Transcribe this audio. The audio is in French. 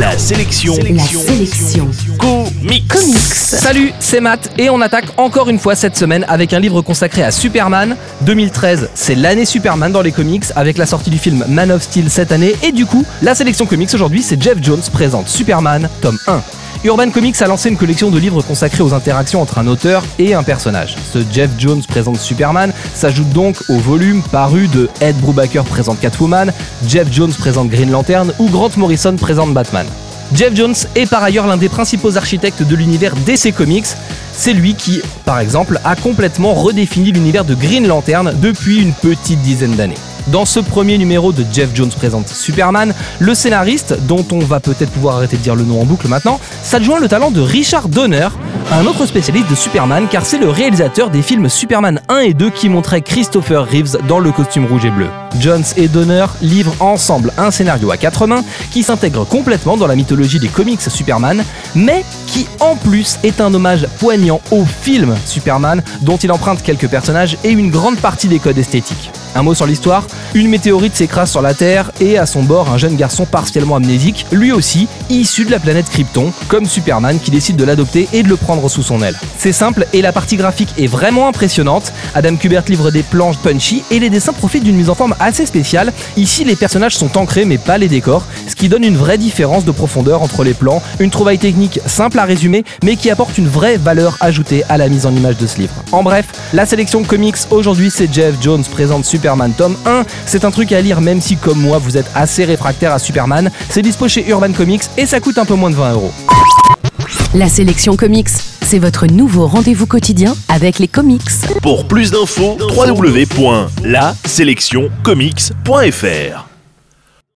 La sélection. La sélection. Comics. Comics. Salut, c'est Matt et on attaque encore une fois cette semaine avec un livre consacré à Superman. 2013, c'est l'année Superman dans les comics avec la sortie du film Man of Steel cette année et du coup, la sélection comics aujourd'hui, c'est Jeff Jones présente Superman, tome 1. Urban Comics a lancé une collection de livres consacrés aux interactions entre un auteur et un personnage. Ce Jeff Jones présente Superman s'ajoute donc au volume paru de Ed Brubaker présente Catwoman, Jeff Jones présente Green Lantern ou Grant Morrison présente Batman. Jeff Jones est par ailleurs l'un des principaux architectes de l'univers DC Comics. C'est lui qui, par exemple, a complètement redéfini l'univers de Green Lantern depuis une petite dizaine d'années. Dans ce premier numéro de Jeff Jones présente Superman, le scénariste, dont on va peut-être pouvoir arrêter de dire le nom en boucle maintenant, s'adjoint le talent de Richard Donner, un autre spécialiste de Superman car c'est le réalisateur des films Superman 1 et 2 qui montraient Christopher Reeves dans le costume rouge et bleu. Jones et Donner livrent ensemble un scénario à quatre mains qui s'intègre complètement dans la mythologie des comics Superman, mais qui en plus est un hommage poignant au film Superman dont il emprunte quelques personnages et une grande partie des codes esthétiques. Un mot sur l'histoire, une météorite s'écrase sur la Terre et à son bord un jeune garçon partiellement amnésique, lui aussi issu de la planète Krypton, comme Superman qui décide de l'adopter et de le prendre sous son aile. C'est simple et la partie graphique est vraiment impressionnante. Adam Kubert livre des planches punchy et les dessins profitent d'une mise en forme assez spéciale. Ici les personnages sont ancrés mais pas les décors, ce qui donne une vraie différence de profondeur entre les plans, une trouvaille technique simple à résumer mais qui apporte une vraie valeur ajoutée à la mise en image de ce livre. En bref, la sélection comics aujourd'hui c'est Jeff Jones présente Superman tome 1. C'est un truc à lire même si comme moi vous êtes assez réfractaire à Superman. C'est dispo chez Urban Comics et ça coûte un peu moins de 20 euros. La sélection comics, c'est votre nouveau rendez-vous quotidien avec les comics. Pour plus d'infos, www.laselectioncomics.fr